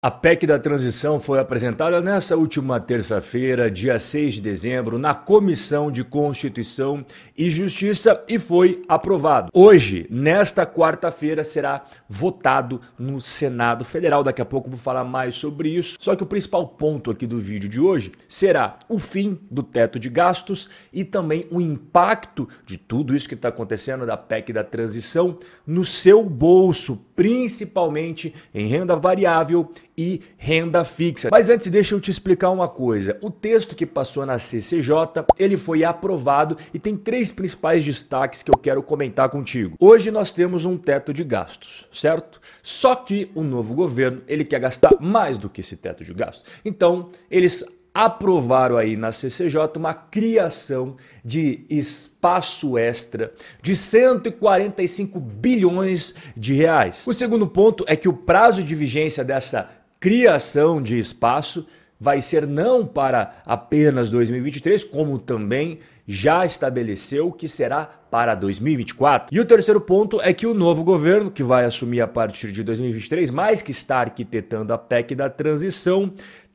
A PEC da transição foi apresentada nessa última terça-feira, dia 6 de dezembro, na Comissão de Constituição e Justiça e foi aprovado. Hoje, nesta quarta-feira, será votado no Senado Federal. Daqui a pouco vou falar mais sobre isso. Só que o principal ponto aqui do vídeo de hoje será o fim do teto de gastos e também o impacto de tudo isso que está acontecendo da PEC da transição no seu bolso, principalmente em renda variável e renda fixa. Mas antes deixa eu te explicar uma coisa. O texto que passou na CCJ, ele foi aprovado e tem três principais destaques que eu quero comentar contigo. Hoje nós temos um teto de gastos, certo? Só que o novo governo, ele quer gastar mais do que esse teto de gastos. Então, eles aprovaram aí na CCJ uma criação de espaço extra de 145 bilhões de reais. O segundo ponto é que o prazo de vigência dessa criação de espaço vai ser não para apenas 2023, como também já estabeleceu que será para 2024. E o terceiro ponto é que o novo governo, que vai assumir a partir de 2023, mais que está arquitetando a PEC da transição,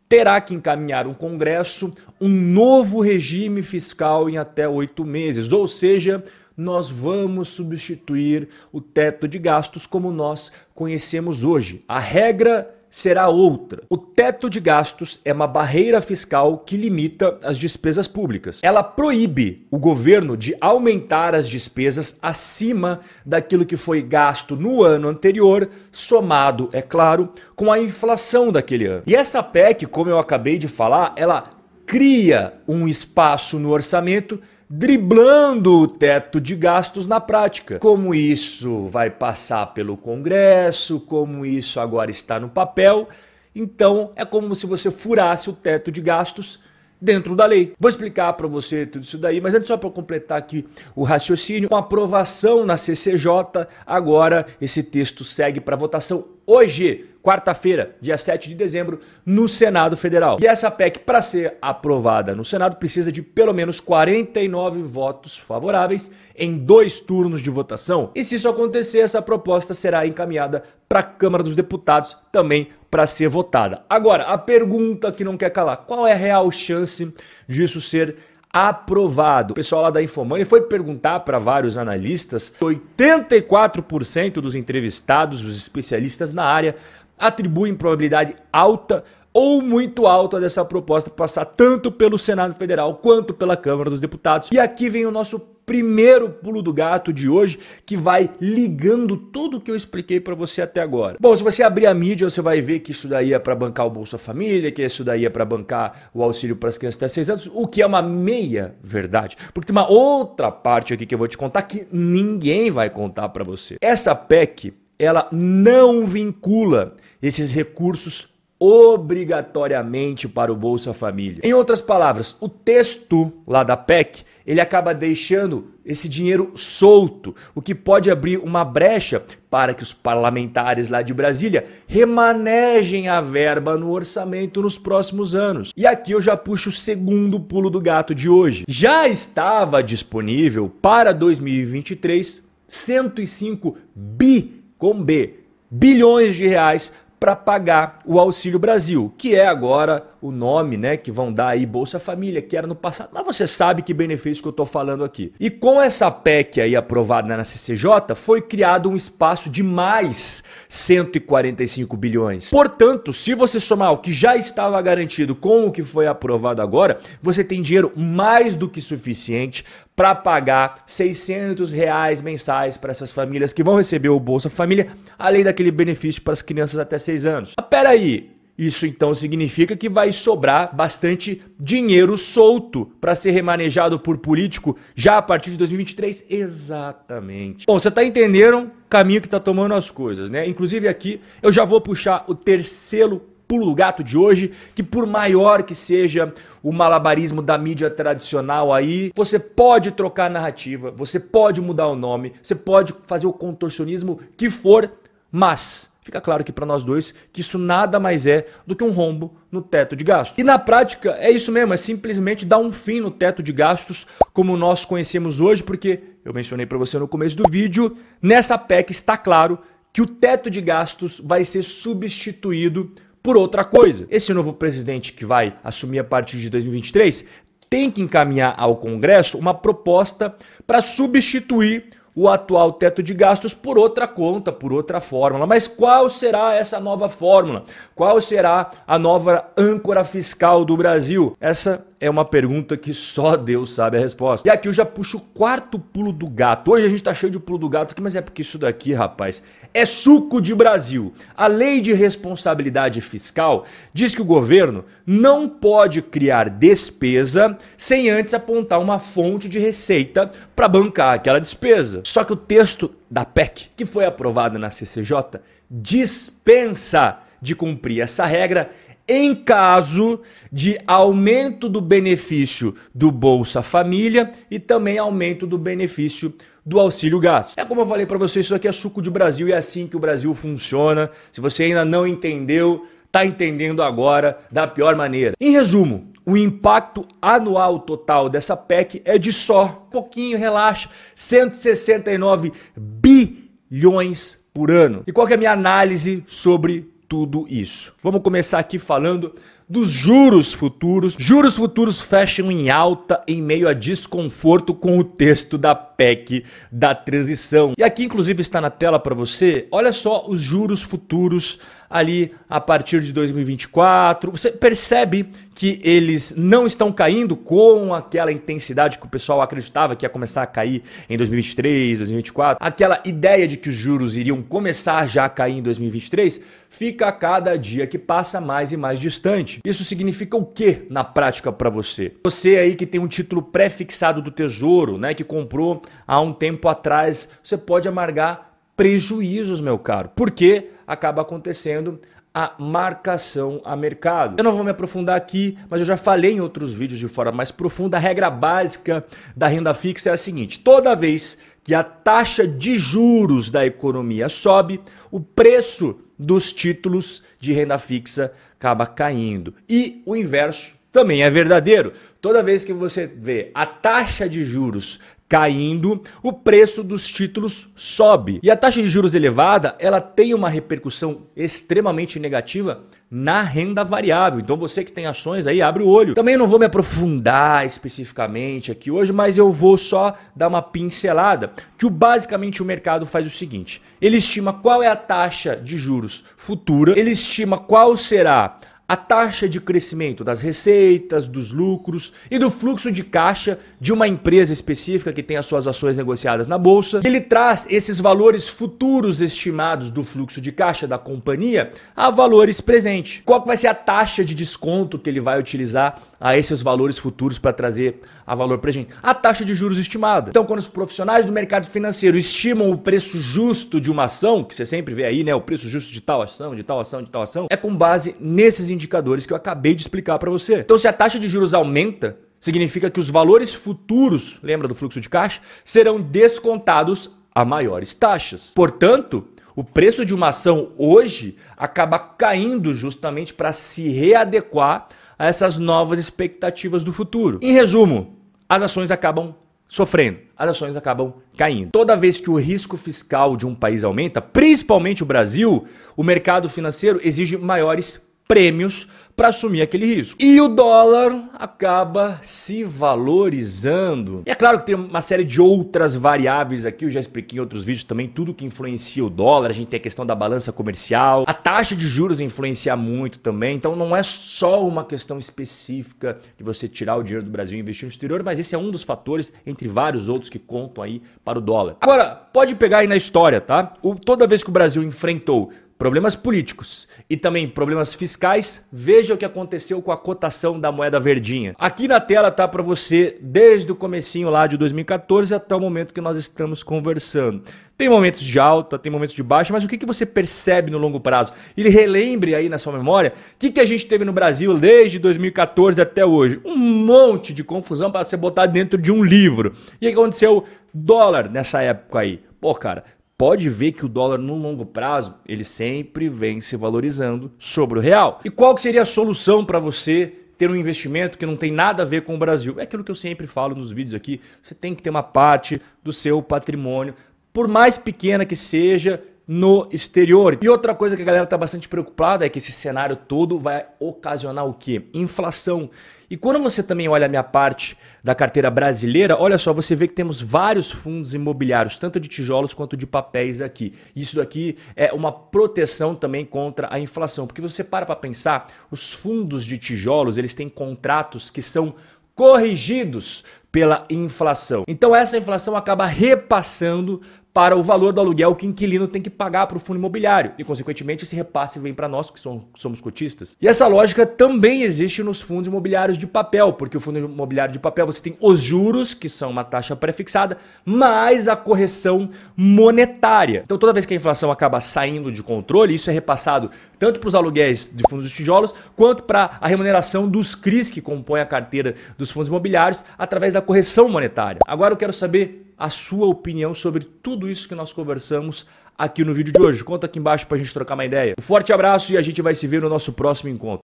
terá que encaminhar um Congresso um novo regime fiscal em até oito meses, ou seja, nós vamos substituir o teto de gastos como nós conhecemos hoje. A regra será outra. O teto de gastos é uma barreira fiscal que limita as despesas públicas. Ela proíbe o governo de aumentar as despesas acima daquilo que foi gasto no ano anterior, somado, é claro, com a inflação daquele ano. E essa PEC, como eu acabei de falar, ela cria um espaço no orçamento driblando o teto de gastos na prática. Como isso vai passar pelo Congresso, como isso agora está no papel, então é como se você furasse o teto de gastos dentro da lei. Vou explicar para você tudo isso daí, mas antes só para completar aqui o raciocínio, com aprovação na CCJ, agora esse texto segue para votação hoje quarta-feira, dia 7 de dezembro, no Senado Federal. E essa PEC, para ser aprovada no Senado, precisa de pelo menos 49 votos favoráveis em dois turnos de votação. E se isso acontecer, essa proposta será encaminhada para a Câmara dos Deputados também para ser votada. Agora, a pergunta que não quer calar: qual é a real chance disso ser aprovado. O pessoal lá da Infomoney foi perguntar para vários analistas, 84% dos entrevistados, os especialistas na área, atribuem probabilidade alta ou muito alta dessa proposta passar tanto pelo Senado Federal quanto pela Câmara dos Deputados. E aqui vem o nosso primeiro pulo do gato de hoje, que vai ligando tudo o que eu expliquei para você até agora. Bom, se você abrir a mídia, você vai ver que isso daí é para bancar o Bolsa Família, que isso daí é para bancar o auxílio para as crianças até 6 anos, o que é uma meia verdade. Porque tem uma outra parte aqui que eu vou te contar que ninguém vai contar para você. Essa PEC, ela não vincula esses recursos obrigatoriamente para o Bolsa Família. Em outras palavras, o texto lá da PEC, ele acaba deixando esse dinheiro solto, o que pode abrir uma brecha para que os parlamentares lá de Brasília remanejem a verba no orçamento nos próximos anos. E aqui eu já puxo o segundo pulo do gato de hoje. Já estava disponível para 2023 105 bi com B bilhões de reais para pagar o Auxílio Brasil, que é agora o nome, né, que vão dar aí Bolsa Família, que era no passado. Mas você sabe que benefício que eu estou falando aqui. E com essa PEC aí aprovada na CCJ, foi criado um espaço de mais 145 bilhões. Portanto, se você somar o que já estava garantido com o que foi aprovado agora, você tem dinheiro mais do que suficiente para pagar 600 reais mensais para essas famílias que vão receber o Bolsa Família, além daquele benefício para as crianças até 6 anos. Ah, peraí, isso então significa que vai sobrar bastante dinheiro solto para ser remanejado por político já a partir de 2023? Exatamente. Bom, você está entendendo o caminho que está tomando as coisas, né? Inclusive aqui eu já vou puxar o terceiro pulo do gato de hoje, que por maior que seja o malabarismo da mídia tradicional aí, você pode trocar a narrativa, você pode mudar o nome, você pode fazer o contorcionismo que for, mas fica claro que para nós dois que isso nada mais é do que um rombo no teto de gastos. E na prática é isso mesmo, é simplesmente dar um fim no teto de gastos como nós conhecemos hoje, porque eu mencionei para você no começo do vídeo, nessa PEC está claro que o teto de gastos vai ser substituído por outra coisa. Esse novo presidente que vai assumir a partir de 2023 tem que encaminhar ao Congresso uma proposta para substituir o atual teto de gastos por outra conta, por outra fórmula. Mas qual será essa nova fórmula? Qual será a nova âncora fiscal do Brasil? Essa é uma pergunta que só Deus sabe a resposta. E aqui eu já puxo o quarto pulo do gato. Hoje a gente tá cheio de pulo do gato aqui, mas é porque isso daqui, rapaz, é suco de Brasil. A lei de responsabilidade fiscal diz que o governo não pode criar despesa sem antes apontar uma fonte de receita para bancar aquela despesa. Só que o texto da PEC, que foi aprovado na CCJ, dispensa de cumprir essa regra em caso de aumento do benefício do Bolsa Família e também aumento do benefício do auxílio gás. É como eu falei para você, isso aqui é suco de Brasil e é assim que o Brasil funciona. Se você ainda não entendeu, tá entendendo agora da pior maneira. Em resumo, o impacto anual total dessa PEC é de só, um pouquinho, relaxa, 169 bilhões por ano. E qual é a minha análise sobre tudo isso. Vamos começar aqui falando dos juros futuros. Juros futuros fecham em alta em meio a desconforto com o texto da PEC da transição. E aqui, inclusive, está na tela para você. Olha só os juros futuros ali a partir de 2024. Você percebe que eles não estão caindo com aquela intensidade que o pessoal acreditava que ia começar a cair em 2023, 2024. Aquela ideia de que os juros iriam começar já a cair em 2023 fica a cada dia que passa mais e mais distante. Isso significa o que na prática para você? Você aí que tem um título pré-fixado do Tesouro, né, que comprou há um tempo atrás, você pode amargar prejuízos, meu caro. Porque acaba acontecendo a marcação a mercado. Eu não vou me aprofundar aqui, mas eu já falei em outros vídeos de forma mais profunda. A regra básica da renda fixa é a seguinte: toda vez que a taxa de juros da economia sobe, o preço dos títulos de renda fixa acaba caindo. E o inverso também é verdadeiro. Toda vez que você vê a taxa de juros caindo, o preço dos títulos sobe. E a taxa de juros elevada, ela tem uma repercussão extremamente negativa na renda variável. Então você que tem ações aí, abre o olho. Também não vou me aprofundar especificamente aqui hoje, mas eu vou só dar uma pincelada, que basicamente o mercado faz o seguinte: ele estima qual é a taxa de juros futura, ele estima qual será a taxa de crescimento das receitas, dos lucros e do fluxo de caixa de uma empresa específica que tem as suas ações negociadas na bolsa. Ele traz esses valores futuros estimados do fluxo de caixa da companhia a valores presentes. Qual vai ser a taxa de desconto que ele vai utilizar a esses valores futuros para trazer a valor presente? A taxa de juros estimada. Então, quando os profissionais do mercado financeiro estimam o preço justo de uma ação, que você sempre vê aí, né, o preço justo de tal ação, de tal ação, de tal ação, é com base nesses indicadores que eu acabei de explicar para você. Então, se a taxa de juros aumenta, significa que os valores futuros, lembra do fluxo de caixa, serão descontados a maiores taxas. Portanto, o preço de uma ação hoje acaba caindo justamente para se readequar a essas novas expectativas do futuro. Em resumo, as ações acabam sofrendo, as ações acabam caindo. Toda vez que o risco fiscal de um país aumenta, principalmente o Brasil, o mercado financeiro exige maiores prêmios para assumir aquele risco. E o dólar acaba se valorizando. E é claro que tem uma série de outras variáveis aqui, eu já expliquei em outros vídeos também, tudo que influencia o dólar. A gente tem a questão da balança comercial, a taxa de juros influencia muito também. Então não é só uma questão específica de você tirar o dinheiro do Brasil e investir no exterior, mas esse é um dos fatores, entre vários outros, que contam aí para o dólar. Agora, pode pegar aí na história, tá? O, toda vez que o Brasil enfrentou problemas políticos e também problemas fiscais, veja o que aconteceu com a cotação da moeda verdinha. Aqui na tela tá para você desde o comecinho lá de 2014 até o momento que nós estamos conversando. Tem momentos de alta, tem momentos de baixa, mas o que, que você percebe no longo prazo? E relembre aí na sua memória o que, que a gente teve no Brasil desde 2014 até hoje. Um monte de confusão para ser botado dentro de um livro. E o que aconteceu? Dólar nessa época aí. Pô, cara, pode ver que o dólar no longo prazo ele sempre vem se valorizando sobre o real. E qual seria a solução para você ter um investimento que não tem nada a ver com o Brasil? É aquilo que eu sempre falo nos vídeos aqui. Você tem que ter uma parte do seu patrimônio, por mais pequena que seja, no exterior. E outra coisa que a galera está bastante preocupada é que esse cenário todo vai ocasionar o quê? Inflação. E quando você também olha a minha parte da carteira brasileira, olha só, você vê que temos vários fundos imobiliários, tanto de tijolos quanto de papéis aqui. Isso daqui é uma proteção também contra a inflação, porque você para para pensar, os fundos de tijolos, eles têm contratos que são corrigidos pela inflação. Então essa inflação acaba repassando para o valor do aluguel que o inquilino tem que pagar para o fundo imobiliário. E, consequentemente, esse repasse vem para nós, que somos cotistas. E essa lógica também existe nos fundos imobiliários de papel, porque o fundo imobiliário de papel você tem os juros, que são uma taxa prefixada, mais a correção monetária. Então, toda vez que a inflação acaba saindo de controle, isso é repassado tanto para os aluguéis de fundos de tijolos, quanto para a remuneração dos CRIs que compõem a carteira dos fundos imobiliários através da correção monetária. Agora eu quero saber a sua opinião sobre tudo isso que nós conversamos aqui no vídeo de hoje. Conta aqui embaixo para a gente trocar uma ideia. Um forte abraço e a gente vai se ver no nosso próximo encontro.